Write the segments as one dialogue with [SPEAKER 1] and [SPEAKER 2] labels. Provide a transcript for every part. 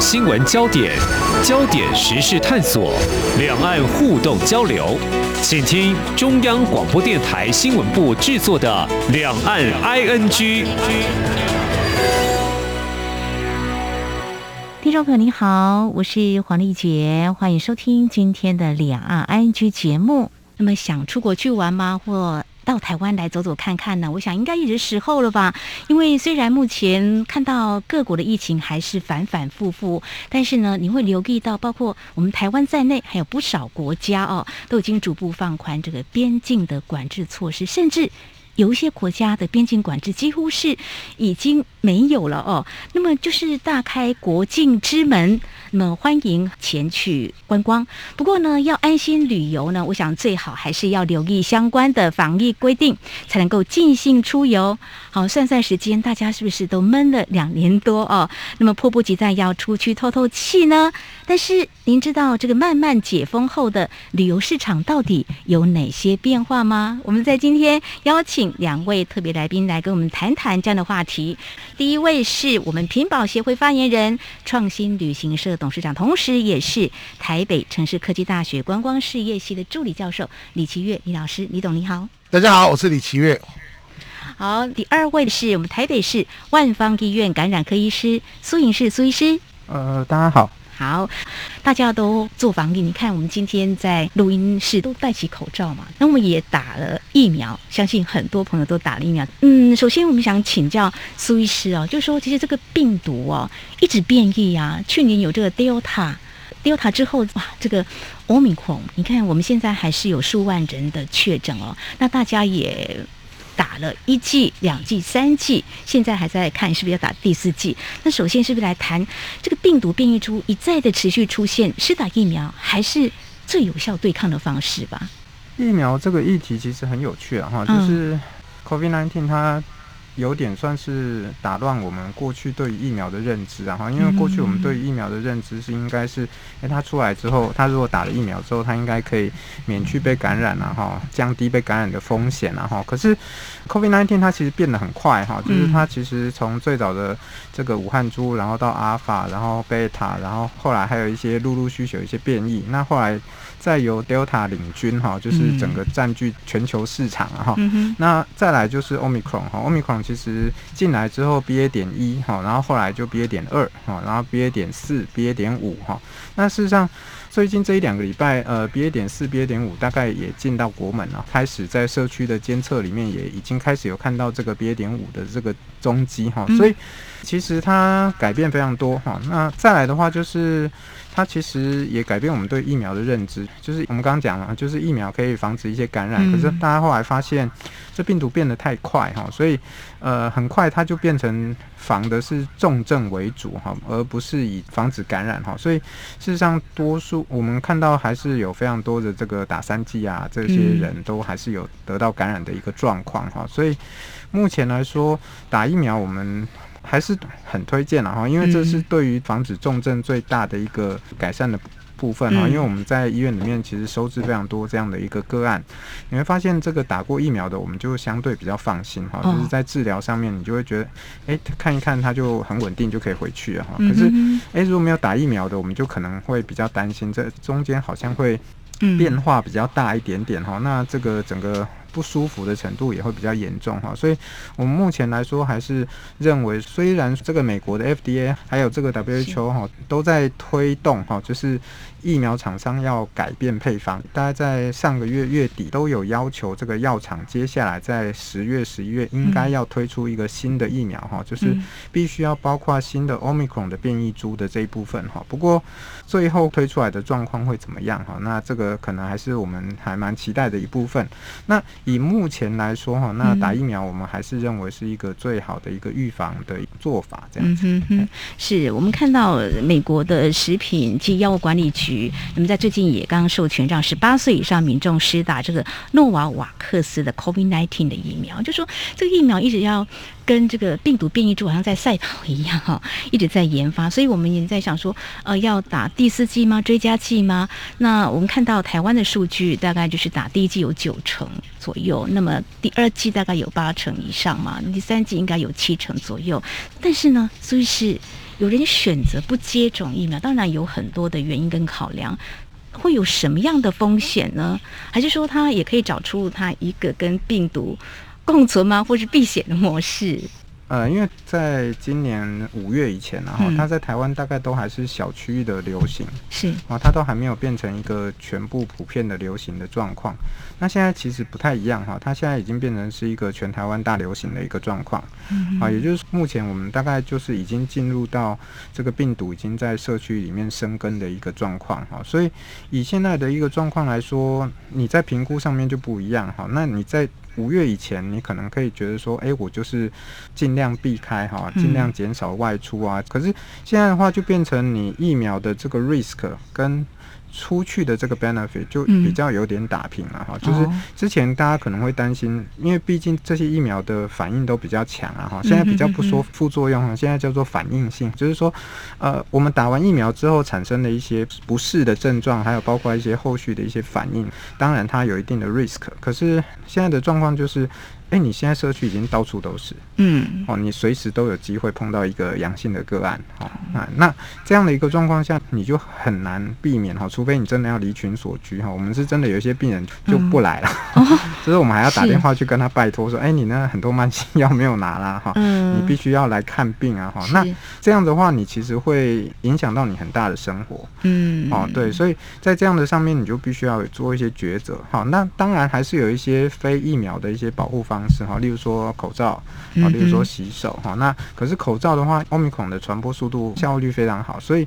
[SPEAKER 1] 新闻焦点，焦点时事探索，两岸互动交流，请听中央广播电台新闻部制作的《两岸 ING》。
[SPEAKER 2] 听众朋友您好，我是黄丽杰，欢迎收听今天的《两岸 ING》节目。那么想出国去玩吗？或到台湾来走走看看呢？我想应该也是时候了吧。因为虽然目前看到各国的疫情还是反反复复，但是呢，你会留意到，包括我们台湾在内，还有不少国家哦，都已经逐步放宽这个边境的管制措施，甚至有一些国家的边境管制几乎是已经没有了哦。那么就是大开国境之门。那么欢迎前去观光，不过呢，要安心旅游呢，我想最好还是要留意相关的防疫规定，才能够尽兴出游。好，算算时间，大家是不是都闷了两年多哦？那么迫不及待要出去透透气呢？但是您知道这个慢慢解封后的旅游市场到底有哪些变化吗？我们在今天邀请两位特别来宾来跟我们谈谈这样的话题。第一位是我们品保协会发言人、创新旅行社董事长，同时也是台北城市科技大学观光事业系的助理教授李奇月李老师，李董你好。
[SPEAKER 3] 大家好，我是李奇月。
[SPEAKER 2] 好，第二位是我们台北市万方医院感染科医师苏颖士苏医师。
[SPEAKER 4] 呃，大家好。
[SPEAKER 2] 好，大家都做防疫。你看，我们今天在录音室都戴起口罩嘛，那我们也打了疫苗，相信很多朋友都打了疫苗。嗯，首先我们想请教苏医师哦，就是说其实这个病毒哦一直变异啊，去年有这个 Delta，Delta 之后哇，这个 Omicron，你看我们现在还是有数万人的确诊哦，那大家也。打了一剂、两剂、三剂，现在还在看是不是要打第四剂。那首先是不是来谈这个病毒变异株一再的持续出现，是打疫苗还是最有效对抗的方式吧？
[SPEAKER 4] 疫苗这个议题其实很有趣啊，哈，就是 COVID-19 它。有点算是打乱我们过去对于疫苗的认知啊，哈，因为过去我们对于疫苗的认知是应该是，哎，它出来之后，它如果打了疫苗之后，它应该可以免去被感染啊，哈，降低被感染的风险啊，哈。可是 COVID-19 它其实变得很快哈，就是它其实从最早的这个武汉株，然后到阿尔法，然后贝塔，然后后来还有一些陆陆续续有一些变异，那后来。再由 Delta 领军哈，就是整个占据全球市场哈。嗯、那再来就是 Omicron 哈，Omicron 其实进来之后 BA 点一哈，然后后来就 BA 点二哈，然后 BA 点四、BA 点五哈。那事实上最近这一两个礼拜，呃，BA 点四、BA 点五大概也进到国门了，开始在社区的监测里面也已经开始有看到这个 BA 点五的这个踪迹哈。所以其实它改变非常多哈。那再来的话就是。它其实也改变我们对疫苗的认知，就是我们刚刚讲了，就是疫苗可以防止一些感染，可是大家后来发现这病毒变得太快哈，所以呃很快它就变成防的是重症为主哈，而不是以防止感染哈，所以事实上多数我们看到还是有非常多的这个打三剂啊，这些人都还是有得到感染的一个状况哈，所以目前来说打疫苗我们。还是很推荐了哈，因为这是对于防止重症最大的一个改善的部分哈。因为我们在医院里面其实收治非常多这样的一个个案，你会发现这个打过疫苗的，我们就相对比较放心哈。就是在治疗上面，你就会觉得，哎，看一看它就很稳定，就可以回去了哈。可是，哎，如果没有打疫苗的，我们就可能会比较担心，这中间好像会变化比较大一点点哈。那这个整个。不舒服的程度也会比较严重哈，所以我们目前来说还是认为，虽然这个美国的 FDA 还有这个 WHO 哈都在推动哈，就是。疫苗厂商要改变配方，大概在上个月月底都有要求，这个药厂接下来在十月、十一月应该要推出一个新的疫苗哈，就是必须要包括新的 Omicron 的变异株的这一部分哈。不过最后推出来的状况会怎么样哈？那这个可能还是我们还蛮期待的一部分。那以目前来说哈，那打疫苗我们还是认为是一个最好的一个预防的做法，这样子。嗯哼，
[SPEAKER 2] 是我们看到美国的食品及药物管理局。局那么在最近也刚授权让十八岁以上民众施打这个诺瓦瓦克斯的 COVID-19 的疫苗，就说这个疫苗一直要跟这个病毒变异株好像在赛跑一样哈，一直在研发。所以我们也在想说，呃，要打第四剂吗？追加剂吗？那我们看到台湾的数据，大概就是打第一剂有九成左右，那么第二剂大概有八成以上嘛，第三剂应该有七成左右。但是呢，所以是有人选择不接种疫苗，当然有很多的原因跟考量。会有什么样的风险呢？还是说他也可以找出他一个跟病毒共存吗？或是避险的模式？
[SPEAKER 4] 呃，因为在今年五月以前，然后它在台湾大概都还是小区域的流行，
[SPEAKER 2] 是
[SPEAKER 4] 啊，它都还没有变成一个全部普遍的流行的状况。那现在其实不太一样哈，它现在已经变成是一个全台湾大流行的一个状况，啊，也就是目前我们大概就是已经进入到这个病毒已经在社区里面生根的一个状况哈。所以以现在的一个状况来说，你在评估上面就不一样哈。那你在五月以前，你可能可以觉得说，哎、欸，我就是尽量避开哈，尽量减少外出啊。可是现在的话，就变成你疫苗的这个 risk 跟出去的这个 benefit 就比较有点打平了哈，嗯、就是之前大家可能会担心，因为毕竟这些疫苗的反应都比较强啊哈，现在比较不说副作用哈，现在叫做反应性，就是说，呃，我们打完疫苗之后产生的一些不适的症状，还有包括一些后续的一些反应，当然它有一定的 risk，可是现在的状况就是。哎、欸，你现在社区已经到处都是，嗯，哦，你随时都有机会碰到一个阳性的个案，哦，那那这样的一个状况下，你就很难避免哈，除非你真的要离群所居哈。我们是真的有一些病人就不来了，嗯、就是我们还要打电话去跟他拜托说，哎、欸，你那很多慢性药没有拿啦，哈，嗯、你必须要来看病啊，哈是。那这样的话，你其实会影响到你很大的生活，嗯，哦，对，所以在这样的上面，你就必须要做一些抉择，好，那当然还是有一些非疫苗的一些保护方。方式哈，例如说口罩啊，例如说洗手哈。那可是口罩的话，Omicron 的传播速度效率非常好，所以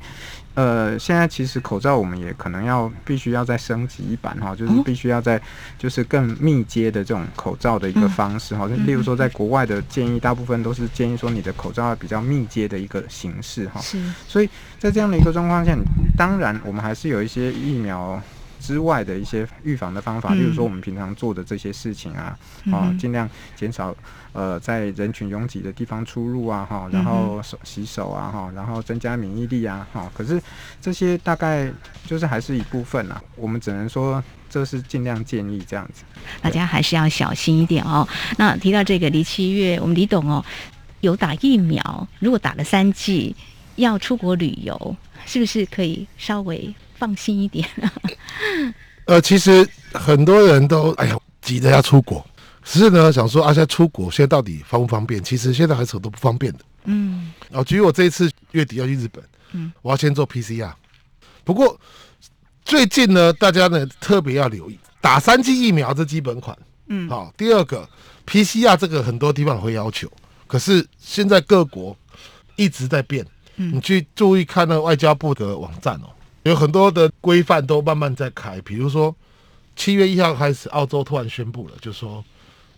[SPEAKER 4] 呃，现在其实口罩我们也可能要必须要再升级一版哈，就是必须要在就是更密接的这种口罩的一个方式哈。例如说，在国外的建议，大部分都是建议说你的口罩要比较密接的一个形式哈。是。所以在这样的一个状况下，当然我们还是有一些疫苗。之外的一些预防的方法，例如说我们平常做的这些事情啊，啊，尽量减少呃在人群拥挤的地方出入啊，哈，然后手洗手啊，哈，然后增加免疫力啊，哈。可是这些大概就是还是一部分啊，我们只能说这是尽量建议这样子，
[SPEAKER 2] 大家还是要小心一点哦。那提到这个离七月，我们李董哦有打疫苗，如果打了三剂要出国旅游，是不是可以稍微？放心一点。
[SPEAKER 3] 呃，其实很多人都哎呀急着要出国，只是呢想说啊，现在出国现在到底方不方便？其实现在还是很多不方便的。嗯，哦，至于我这一次月底要去日本，嗯，我要先做 PCR。不过最近呢，大家呢特别要留意打三剂疫苗这基本款。嗯，好、哦，第二个 PCR 这个很多地方会要求，可是现在各国一直在变。嗯，你去注意看那外交部的网站哦。有很多的规范都慢慢在开，比如说七月一号开始，澳洲突然宣布了，就说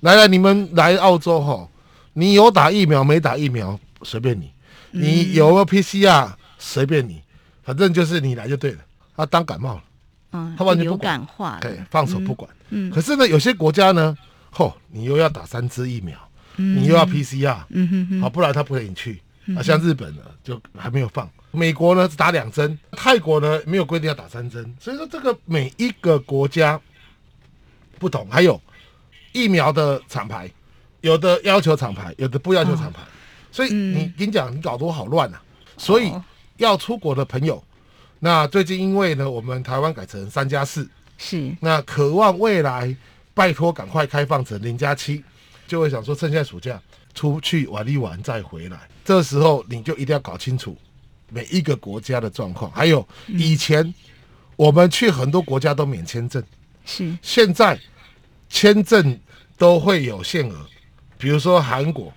[SPEAKER 3] 来来，你们来澳洲哈，你有打疫苗没打疫苗随便你，你有没有 PCR 随便你，反正就是你来就对了。他当感冒了，嗯，他完全不管，对，放手不管。嗯，可是呢，有些国家呢，嚯，你又要打三支疫苗，你又要 PCR，嗯哼哼，好，不然他不给你去。啊，像日本呢，就还没有放。美国呢，只打两针，泰国呢没有规定要打三针，所以说这个每一个国家不同，还有疫苗的厂牌，有的要求厂牌，有的不要求厂牌，哦、所以你跟你讲，你搞得我好乱啊！所以要出国的朋友，那最近因为呢，我们台湾改成三加四，是。那渴望未来拜托赶快开放成零加七，就会想说趁现在暑假出去玩一玩再回来，这时候你就一定要搞清楚。每一个国家的状况，还有以前我们去很多国家都免签证，是。现在签证都会有限额，比如说韩国，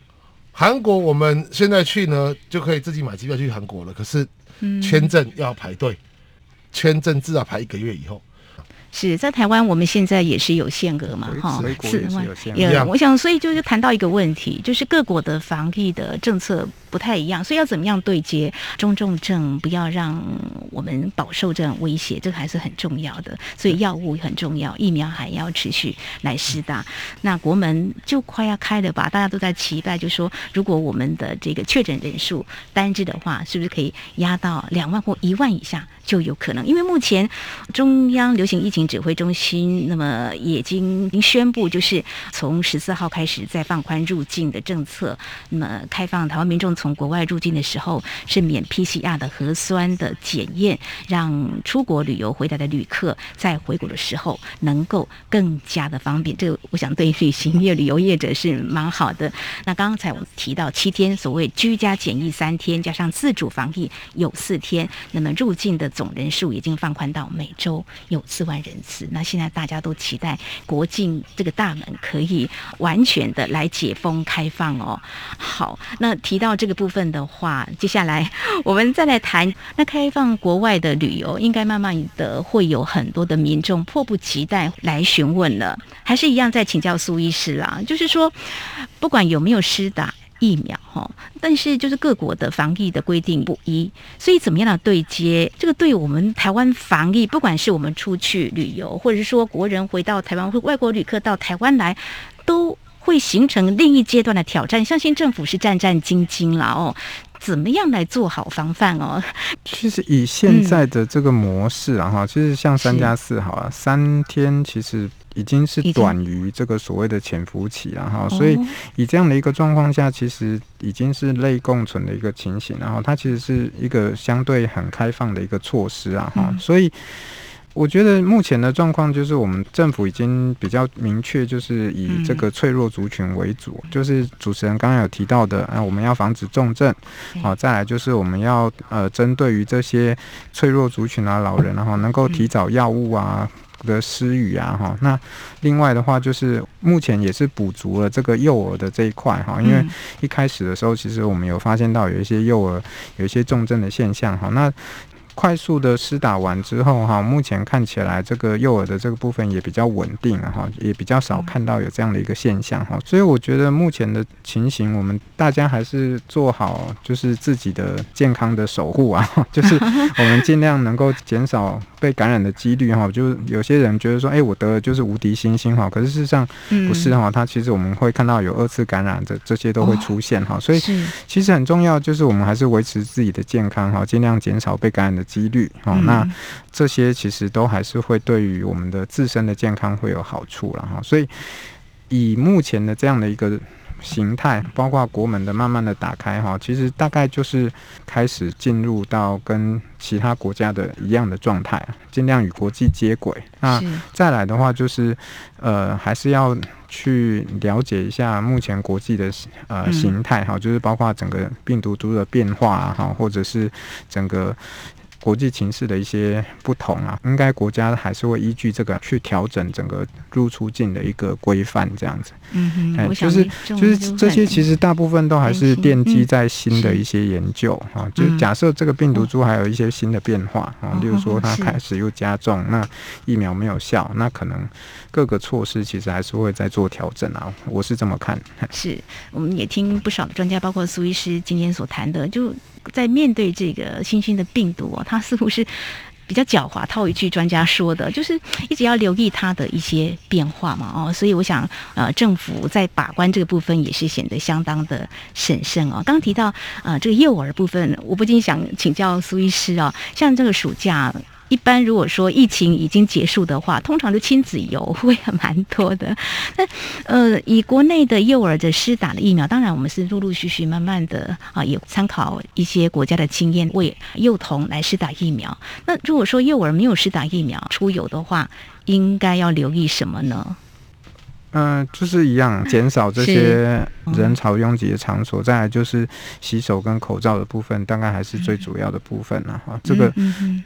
[SPEAKER 3] 韩国我们现在去呢就可以自己买机票去韩国了，可是签证要排队，签证至少排一个月以后。
[SPEAKER 2] 是在台湾，我们现在也是有限额嘛，哈，四万。也，我想，所以就是谈到一个问题，就是各国的防疫的政策不太一样，所以要怎么样对接中重症，不要让我们饱受这种威胁，这个还是很重要的。所以药物很重要，疫苗还要持续来施打。那国门就快要开了吧？大家都在期待，就说如果我们的这个确诊人数单日的话，是不是可以压到两万或一万以下就有可能？因为目前中央流行疫情指挥中心那么已经宣布，就是从十四号开始再放宽入境的政策，那么开放台湾民众。从国外入境的时候是免 PCR 的核酸的检验，让出国旅游回来的旅客在回国的时候能够更加的方便。这个我想对旅行业、旅游业者是蛮好的。那刚才我们提到七天所谓居家检疫三天，加上自主防疫有四天，那么入境的总人数已经放宽到每周有四万人次。那现在大家都期待国境这个大门可以完全的来解封开放哦。好，那提到这。这个部分的话，接下来我们再来谈。那开放国外的旅游，应该慢慢的会有很多的民众迫不及待来询问了。还是一样，再请教苏医师啦，就是说，不管有没有施打疫苗哈，但是就是各国的防疫的规定不一，所以怎么样的对接，这个对我们台湾防疫，不管是我们出去旅游，或者是说国人回到台湾，或外国旅客到台湾来，都。会形成另一阶段的挑战，相信政府是战战兢兢了哦。怎么样来做好防范哦？
[SPEAKER 4] 其实以现在的这个模式啊，哈、嗯，其实像三加四好了，三天其实已经是短于这个所谓的潜伏期了哈。所以以这样的一个状况下，其实已经是类共存的一个情形，然后它其实是一个相对很开放的一个措施啊，哈、嗯，所以。我觉得目前的状况就是，我们政府已经比较明确，就是以这个脆弱族群为主，就是主持人刚刚有提到的，啊，我们要防止重症，好，再来就是我们要呃，针对于这些脆弱族群啊，老人然后能够提早药物啊的施予啊，哈，那另外的话就是目前也是补足了这个幼儿的这一块哈，因为一开始的时候，其实我们有发现到有一些幼儿有一些重症的现象，哈，那。快速的施打完之后，哈，目前看起来这个幼儿的这个部分也比较稳定，哈，也比较少看到有这样的一个现象，哈，所以我觉得目前的情形，我们大家还是做好就是自己的健康的守护啊，就是我们尽量能够减少被感染的几率，哈，就是有些人觉得说，哎，我得了就是无敌星星，哈，可是事实上不是，哈，它其实我们会看到有二次感染的这些都会出现，哈，所以其实很重要就是我们还是维持自己的健康，哈，尽量减少被感染的。几率哈，那这些其实都还是会对于我们的自身的健康会有好处了哈。所以以目前的这样的一个形态，包括国门的慢慢的打开哈，其实大概就是开始进入到跟其他国家的一样的状态，尽量与国际接轨。那再来的话就是呃，还是要去了解一下目前国际的呃形态哈，就是包括整个病毒株的变化哈，或者是整个。国际情势的一些不同啊，应该国家还是会依据这个去调整整个入出境的一个规范，这样子。嗯哼，就是就是这些，其实大部分都还是奠基在新的一些研究啊。就假设这个病毒株还有一些新的变化啊，例如说它开始又加重，那疫苗没有效，那可能各个措施其实还是会再做调整啊。我是这么看。
[SPEAKER 2] 是，我们也听不少的专家，包括苏医师今天所谈的，就。在面对这个新兴的病毒哦，他似乎是比较狡猾。套一句专家说的，就是一直要留意他的一些变化嘛。哦，所以我想，呃，政府在把关这个部分也是显得相当的审慎哦。刚提到呃这个幼儿部分，我不禁想请教苏医师哦，像这个暑假。一般如果说疫情已经结束的话，通常就亲子游会蛮多的。那呃，以国内的幼儿的施打的疫苗，当然我们是陆陆续续慢慢的啊，也参考一些国家的经验，为幼童来施打疫苗。那如果说幼儿没有施打疫苗出游的话，应该要留意什么呢？
[SPEAKER 4] 嗯、呃，就是一样，减少这些人潮拥挤的场所，再来就是洗手跟口罩的部分，大概还是最主要的部分了哈。这个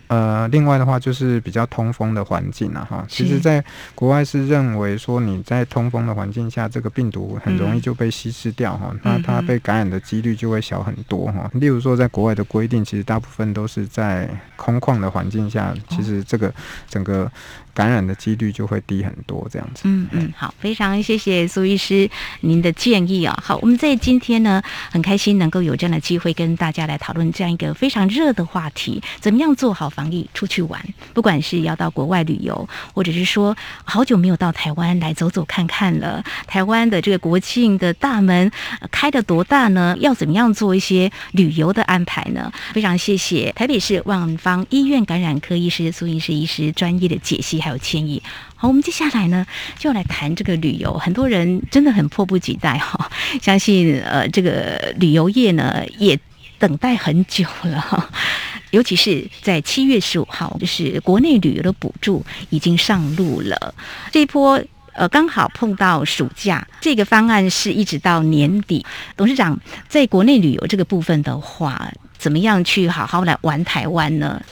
[SPEAKER 4] 呃，另外的话就是比较通风的环境了哈。其实，在国外是认为说你在通风的环境下，这个病毒很容易就被稀释掉哈，那它被感染的几率就会小很多哈。例如说，在国外的规定，其实大部分都是在空旷的环境下，其实这个整个感染的几率就会低很多，这样子。
[SPEAKER 2] 嗯嗯，好，非常谢谢苏医师您的建议啊。好，我们在今天呢，很开心能够有这样的机会跟大家来讨论这样一个非常热的话题，怎么样做好防疫出去玩？不管是要到国外旅游，或者是说好久没有到台湾来走走看看了，台湾的这个国庆的大门开的多大呢？要怎么样做一些旅游的安排呢？非常谢谢台北市万方医院感染科医师苏医师医师专业的解析。还有建议，好，我们接下来呢就来谈这个旅游，很多人真的很迫不及待哈，相信呃这个旅游业呢也等待很久了哈，尤其是在七月十五号，就是国内旅游的补助已经上路了，这一波呃刚好碰到暑假，这个方案是一直到年底。董事长在国内旅游这个部分的话，怎么样去好好来玩台湾呢？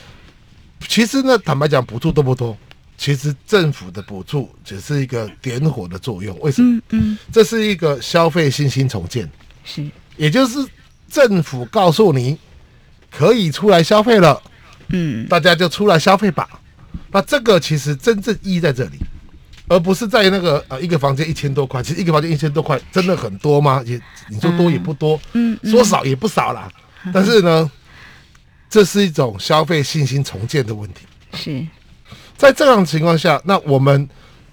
[SPEAKER 3] 其实呢，坦白讲，补助多不多？其实政府的补助只是一个点火的作用，为什么？嗯，嗯，这是一个消费信心重建，
[SPEAKER 2] 是，
[SPEAKER 3] 也就是政府告诉你可以出来消费了，嗯，大家就出来消费吧。那这个其实真正意义在这里，而不是在那个呃一个房间一千多块，其实一个房间一千多块真的很多吗？也你说多也不多，嗯，嗯，说少也不少啦。但是呢，这是一种消费信心重建的问题，
[SPEAKER 2] 是。
[SPEAKER 3] 在这样的情况下，那我们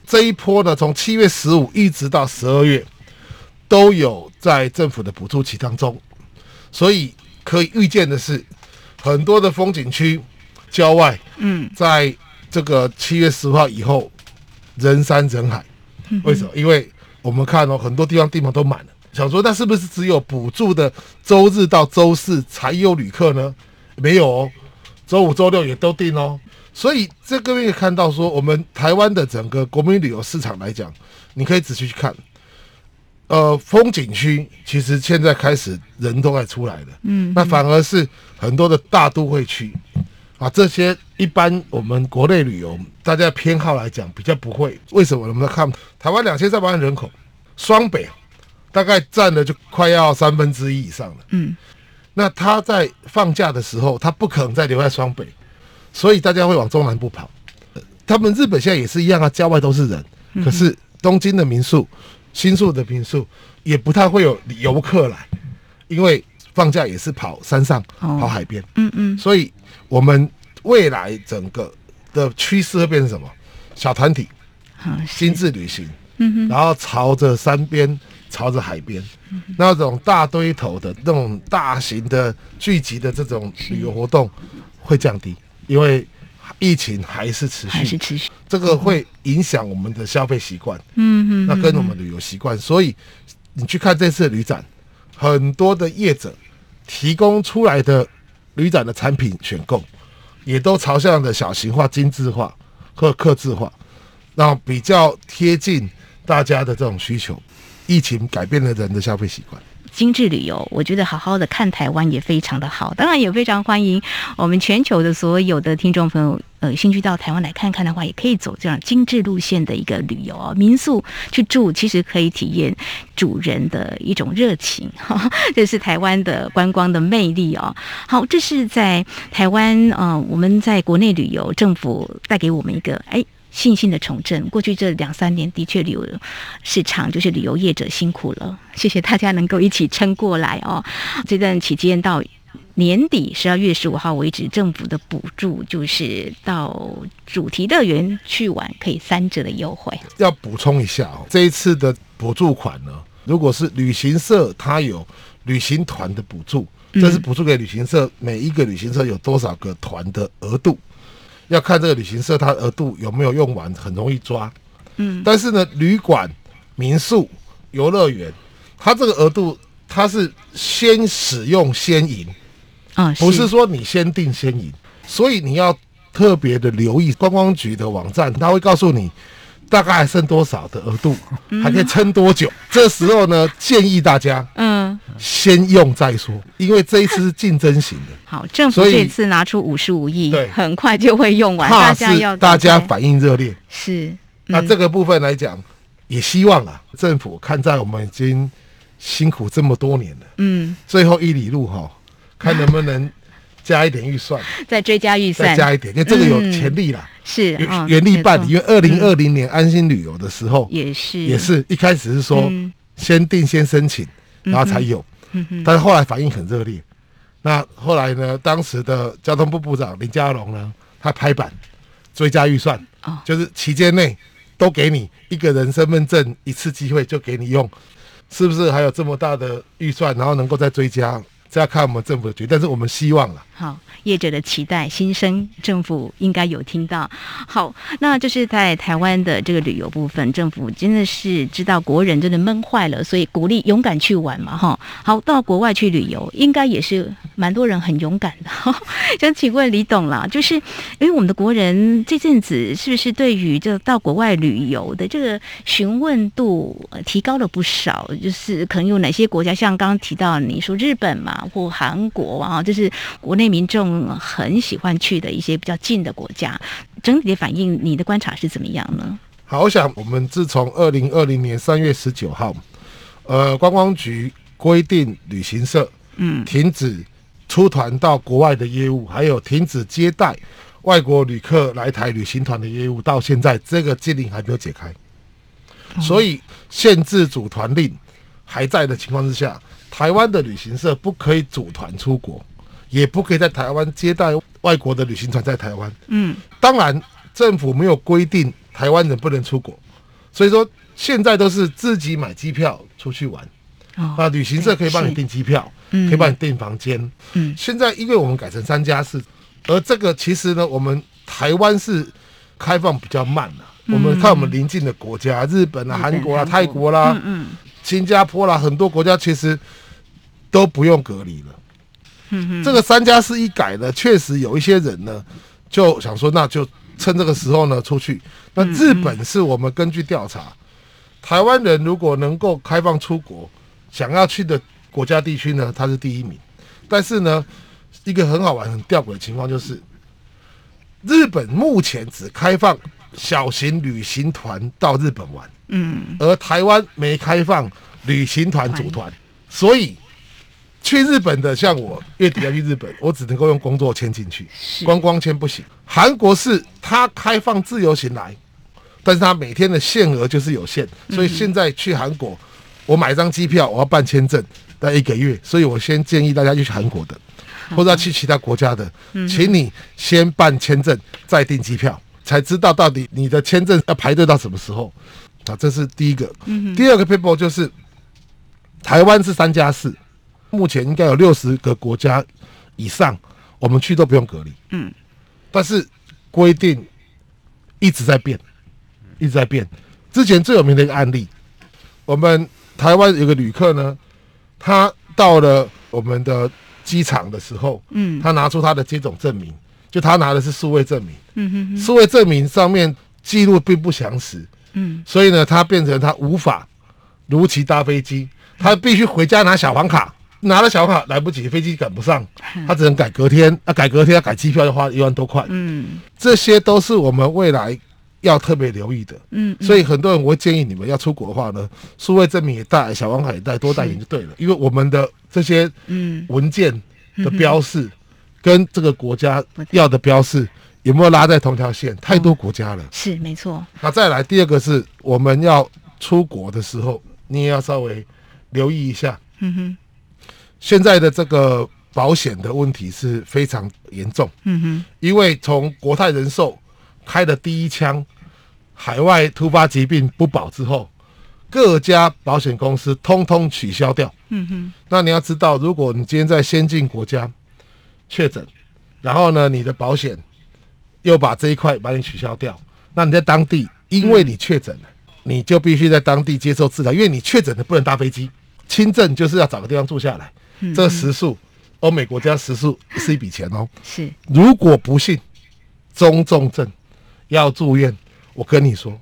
[SPEAKER 3] 这一波呢，从七月十五一直到十二月，都有在政府的补助期当中，所以可以预见的是，很多的风景区、郊外，嗯，在这个七月十五号以后，人山人海。为什么？因为我们看哦，很多地方地方都满了。想说，那是不是只有补助的周日到周四才有旅客呢？没有哦，周五、周六也都订哦。所以这个可以看到，说我们台湾的整个国民旅游市场来讲，你可以仔细去看，呃，风景区其实现在开始人都在出来了，嗯，那反而是很多的大都会区啊，这些一般我们国内旅游大家偏好来讲比较不会。为什么？我们看台湾两千三百万人口，双北大概占了就快要三分之一以上了，嗯，那他在放假的时候，他不可能再留在双北。所以大家会往中南部跑，他们日本现在也是一样啊，郊外都是人，可是东京的民宿、新宿的民宿也不太会有游客来，因为放假也是跑山上、跑海边。嗯嗯。所以我们未来整个的趋势会变成什么？小团体，精致旅行，嗯然后朝着山边、朝着海边，那种大堆头的那种大型的聚集的这种旅游活动会降低。因为疫情还是持续，
[SPEAKER 2] 还是持续，
[SPEAKER 3] 这个会影响我们的消费习惯，嗯嗯，那跟我们旅游习惯，所以你去看这次的旅展，很多的业者提供出来的旅展的产品选购，也都朝向的小型化、精致化和克制化，然后比较贴近大家的这种需求。疫情改变了人的消费习惯。
[SPEAKER 2] 精致旅游，我觉得好好的看台湾也非常的好，当然也非常欢迎我们全球的所有的听众朋友，呃，兴趣到台湾来看看的话，也可以走这样精致路线的一个旅游啊，民宿去住，其实可以体验主人的一种热情，哈，这是台湾的观光的魅力哦。好，这是在台湾，呃，我们在国内旅游，政府带给我们一个，哎。信心的重振。过去这两三年的确旅游市场就是旅游业者辛苦了，谢谢大家能够一起撑过来哦。这段期间到年底十二月十五号为止，政府的补助就是到主题乐园去玩可以三折的优惠。
[SPEAKER 3] 要补充一下哦，这一次的补助款呢，如果是旅行社它有旅行团的补助，这是补助给旅行社，每一个旅行社有多少个团的额度。要看这个旅行社它额度有没有用完，很容易抓。嗯，但是呢，旅馆、民宿、游乐园，它这个额度它是先使用先赢，啊，不是说你先定先赢，所以你要特别的留意观光局的网站，它会告诉你。大概还剩多少的额度，还可以撑多久？嗯、这时候呢，建议大家，嗯，先用再说，因为这一次是竞争型的。
[SPEAKER 2] 好，政府这次拿出五十五亿，对，很快就会用完。大家要
[SPEAKER 3] 大家反应热烈，
[SPEAKER 2] 是。嗯、
[SPEAKER 3] 那这个部分来讲，也希望啊，政府看在我们已经辛苦这么多年了，嗯，最后一里路哈，看能不能加一点预算，
[SPEAKER 2] 再追加预算，
[SPEAKER 3] 再加一点，因为这个有潜力啦。
[SPEAKER 2] 嗯、是
[SPEAKER 3] 原力办理，因为二零二零年安心旅游的时候，
[SPEAKER 2] 也是
[SPEAKER 3] 也是一开始是说先定先申请，然后才有，但是后来反应很热烈。那后来呢，当时的交通部部长林佳龙呢，他拍板追加预算，就是期间内都给你一个人身份证一次机会，就给你用。是不是还有这么大的预算，然后能够再追加？这要看我们政府的决定，但是我们希望了。
[SPEAKER 2] 好，业者的期待，心声政府应该有听到。好，那就是在台湾的这个旅游部分，政府真的是知道国人真的闷坏了，所以鼓励勇敢去玩嘛，哈。好，到国外去旅游，应该也是蛮多人很勇敢的。想 请问李董啦，就是因为我们的国人这阵子是不是对于这到国外旅游的这个询问度提高了不少？就是可能有哪些国家，像刚刚提到你说日本嘛，或韩国啊，就是。国内民众很喜欢去的一些比较近的国家，整体的反应，你的观察是怎么样呢？
[SPEAKER 3] 好，我想我们自从二零二零年三月十九号，呃，观光局规定旅行社嗯停止出团到国外的业务，还有停止接待外国旅客来台旅行团的业务，到现在这个禁令还没有解开，嗯、所以限制组团令还在的情况之下，台湾的旅行社不可以组团出国。也不可以在台湾接待外国的旅行团在台湾。嗯，当然政府没有规定台湾人不能出国，所以说现在都是自己买机票出去玩。哦，那旅行社可以帮你订机票，可以帮你订房间。嗯，现在因为我们改成三加四，而这个其实呢，我们台湾是开放比较慢的。我们看我们邻近的国家，日本啊、韩国啊、泰国啦、嗯、新加坡啦，很多国家其实都不用隔离了。嗯这个三加四一改呢，确实有一些人呢就想说，那就趁这个时候呢出去。那日本是我们根据调查，台湾人如果能够开放出国，想要去的国家地区呢，它是第一名。但是呢，一个很好玩、很吊诡的情况就是，日本目前只开放小型旅行团到日本玩，嗯，而台湾没开放旅行团组团，所以。去日本的，像我月底要去日本，我只能够用工作签进去，观光签不行。韩国是它开放自由行来，但是它每天的限额就是有限，所以现在去韩国，我买张机票，我要办签证，待一个月，所以我先建议大家去韩国的，或者要去其他国家的，请你先办签证，再订机票，才知道到底你的签证要排队到什么时候。啊，这是第一个。第二个 paper 就是台湾是三加四。目前应该有六十个国家以上，我们去都不用隔离。嗯，但是规定一直在变，一直在变。之前最有名的一个案例，我们台湾有个旅客呢，他到了我们的机场的时候，嗯，他拿出他的接种证明，就他拿的是数位证明，嗯哼哼，数位证明上面记录并不详实，嗯，所以呢，他变成他无法如期搭飞机，他必须回家拿小黄卡。拿了小黄卡来不及，飞机赶不上，他只能改隔天。啊，改隔天要改机票，要花一万多块。嗯，这些都是我们未来要特别留意的。嗯，所以很多人我会建议你们要出国的话呢，数位证明也带，小黄卡也带，多带一点就对了。因为我们的这些嗯文件的标示跟这个国家要的标示有没有拉在同条线？太多国家了。
[SPEAKER 2] 是没错。
[SPEAKER 3] 那再来第二个是我们要出国的时候，你也要稍微留意一下。嗯哼。现在的这个保险的问题是非常严重，嗯哼，因为从国泰人寿开的第一枪，海外突发疾病不保之后，各家保险公司通通取消掉，嗯哼。那你要知道，如果你今天在先进国家确诊，然后呢，你的保险又把这一块把你取消掉，那你在当地，因为你确诊了，你就必须在当地接受治疗，因为你确诊了不能搭飞机，轻症就是要找个地方住下来。这个时数，欧美国家时数是一笔钱哦。是，如果不幸中重症要住院，我跟你说，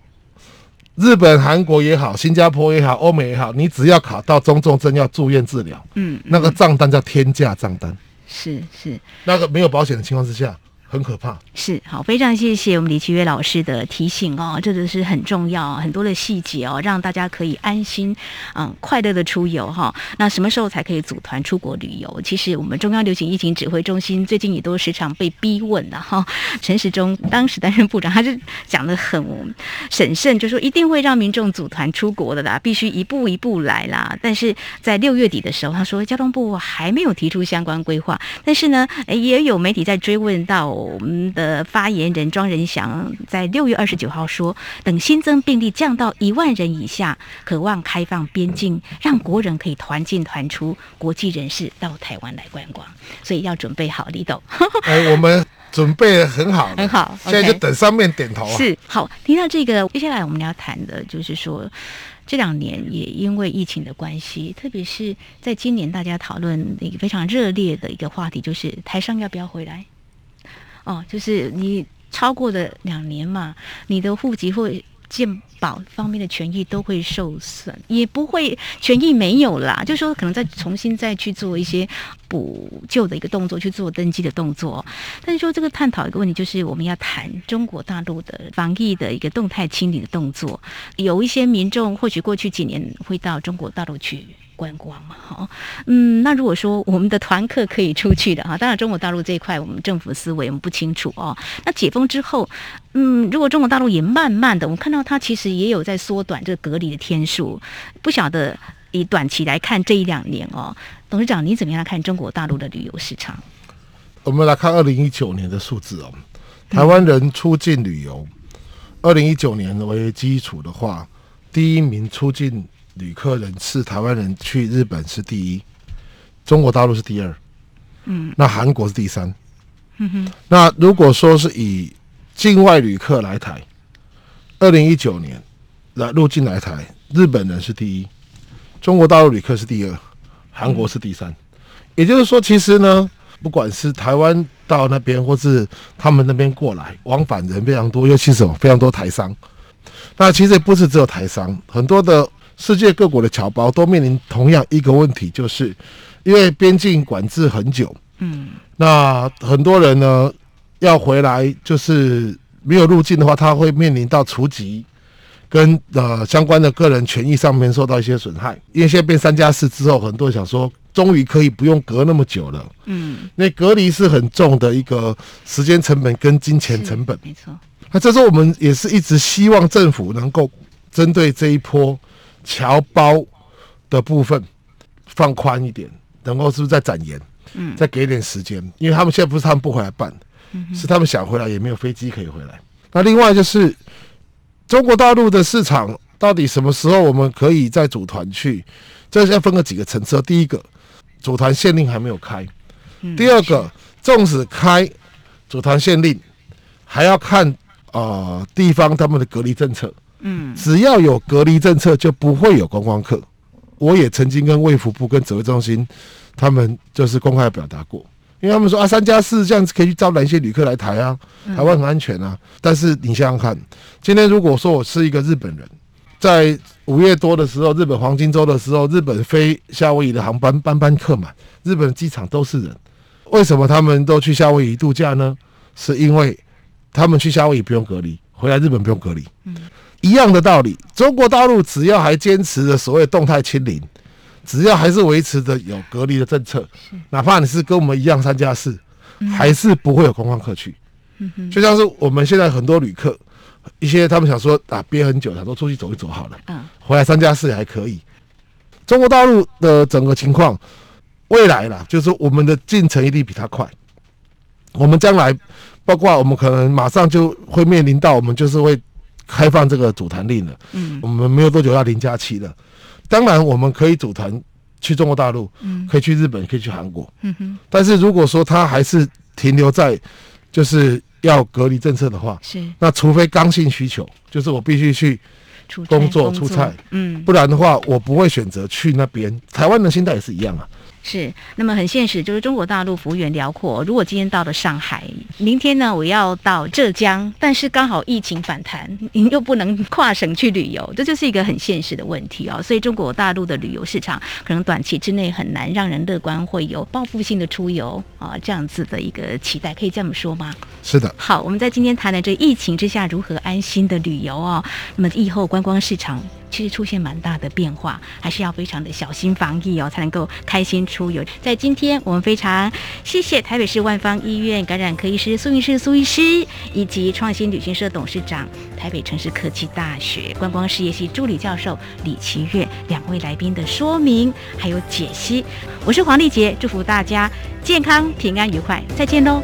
[SPEAKER 3] 日本、韩国也好，新加坡也好，欧美也好，你只要考到中重症要住院治疗，嗯，那个账单叫天价账单。是是，那个没有保险的情况之下，很可怕，
[SPEAKER 2] 是好，非常谢谢我们李奇岳老师的提醒哦，这个是很重要，很多的细节哦，让大家可以安心嗯快乐的出游哈。那什么时候才可以组团出国旅游？其实我们中央流行疫情指挥中心最近也都时常被逼问的哈。陈时中当时担任部长，他就讲的很审慎，就说一定会让民众组团出国的啦，必须一步一步来啦。但是在六月底的时候，他说交通部还没有提出相关规划，但是呢，也有媒体在追问到。我们的发言人庄仁祥在六月二十九号说，等新增病例降到一万人以下，渴望开放边境，让国人可以团进团出，国际人士到台湾来观光，所以要准备好，李董。
[SPEAKER 3] 哎，我们准备得很好，
[SPEAKER 2] 很好，
[SPEAKER 3] 现在就等上面点头啊。
[SPEAKER 2] 是好，听到这个，接下来我们要谈的就是说，这两年也因为疫情的关系，特别是在今年，大家讨论一个非常热烈的一个话题，就是台商要不要回来？哦，就是你超过了两年嘛，你的户籍或健保方面的权益都会受损，也不会权益没有啦，就说可能再重新再去做一些补救的一个动作，去做登记的动作。但是说这个探讨一个问题，就是我们要谈中国大陆的防疫的一个动态清理的动作，有一些民众或许过去几年会到中国大陆去。观光嘛，好，嗯，那如果说我们的团客可以出去的哈，当然中国大陆这一块我们政府思维我们不清楚哦。那解封之后，嗯，如果中国大陆也慢慢的，我们看到它其实也有在缩短这个隔离的天数，不晓得以短期来看这一两年哦，董事长你怎么样来看中国大陆的旅游市场？
[SPEAKER 3] 我们来看二零一九年的数字哦，台湾人出境旅游，二零一九年为基础的话，第一名出境。旅客人次，台湾人去日本是第一，中国大陆是第二，嗯，那韩国是第三，嗯哼。那如果说是以境外旅客来台，二零一九年来入境来台，日本人是第一，中国大陆旅客是第二，韩国是第三。嗯、也就是说，其实呢，不管是台湾到那边，或是他们那边过来，往返人非常多，尤其是非常多台商。那其实也不是只有台商，很多的。世界各国的侨胞都面临同样一个问题，就是因为边境管制很久，嗯，那很多人呢要回来，就是没有入境的话，他会面临到除籍跟呃相关的个人权益上面受到一些损害。因为现在变三加四之后，很多人想说，终于可以不用隔那么久了，嗯，那隔离是很重的一个时间成本跟金钱成本，没错。那这时候我们也是一直希望政府能够针对这一波。侨胞的部分放宽一点，然后是不是再展延？嗯，再给点时间，因为他们现在不是他们不回来办，嗯、是他们想回来也没有飞机可以回来。那另外就是中国大陆的市场到底什么时候我们可以再组团去？这要分个几个层次。第一个，组团限令还没有开；嗯、第二个，纵使开组团限令，还要看啊、呃、地方他们的隔离政策。嗯，只要有隔离政策，就不会有观光客。我也曾经跟卫福部、跟指挥中心，他们就是公开表达过，因为他们说啊，三加四这样子可以去招揽一些旅客来台啊，台湾很安全啊。但是你想想看，今天如果说我是一个日本人，在五月多的时候，日本黄金周的时候，日本飞夏威夷的航班班班客满，日本机场都是人，为什么他们都去夏威夷度假呢？是因为他们去夏威夷不用隔离，回来日本不用隔离。嗯。一样的道理，中国大陆只要还坚持着所谓动态清零，只要还是维持着有隔离的政策，哪怕你是跟我们一样三加四，还是不会有观光客去。就像是我们现在很多旅客，一些他们想说啊憋很久，想说出去走一走好了，回来三加四也还可以。中国大陆的整个情况，未来啦，就是我们的进程一定比他快。我们将来，包括我们可能马上就会面临到，我们就是会。开放这个组团令了，嗯，我们没有多久要零假期了。当然，我们可以组团去中国大陆，嗯，可以去日本，可以去韩国，嗯哼。但是如果说他还是停留在就是要隔离政策的话，是，那除非刚性需求，就是我必须去工作出差，嗯，不然的话，我不会选择去那边。台湾的心态也是一样啊。
[SPEAKER 2] 是，那么很现实，就是中国大陆幅员辽阔。如果今天到了上海，明天呢，我要到浙江，但是刚好疫情反弹，您又不能跨省去旅游，这就是一个很现实的问题哦。所以中国大陆的旅游市场可能短期之内很难让人乐观会有报复性的出游啊这样子的一个期待，可以这么说吗？
[SPEAKER 3] 是的。
[SPEAKER 2] 好，我们在今天谈的这疫情之下如何安心的旅游哦。那么疫后观光市场其实出现蛮大的变化，还是要非常的小心防疫哦，才能够开心出游。在今天，我们非常谢谢台北市万方医院感染科医师苏医师苏医师，以及创新旅行社董事长、台北城市科技大学观光事业系助理教授李奇岳两位来宾的说明还有解析。我是黄丽杰，祝福大家健康平安愉快，再见喽。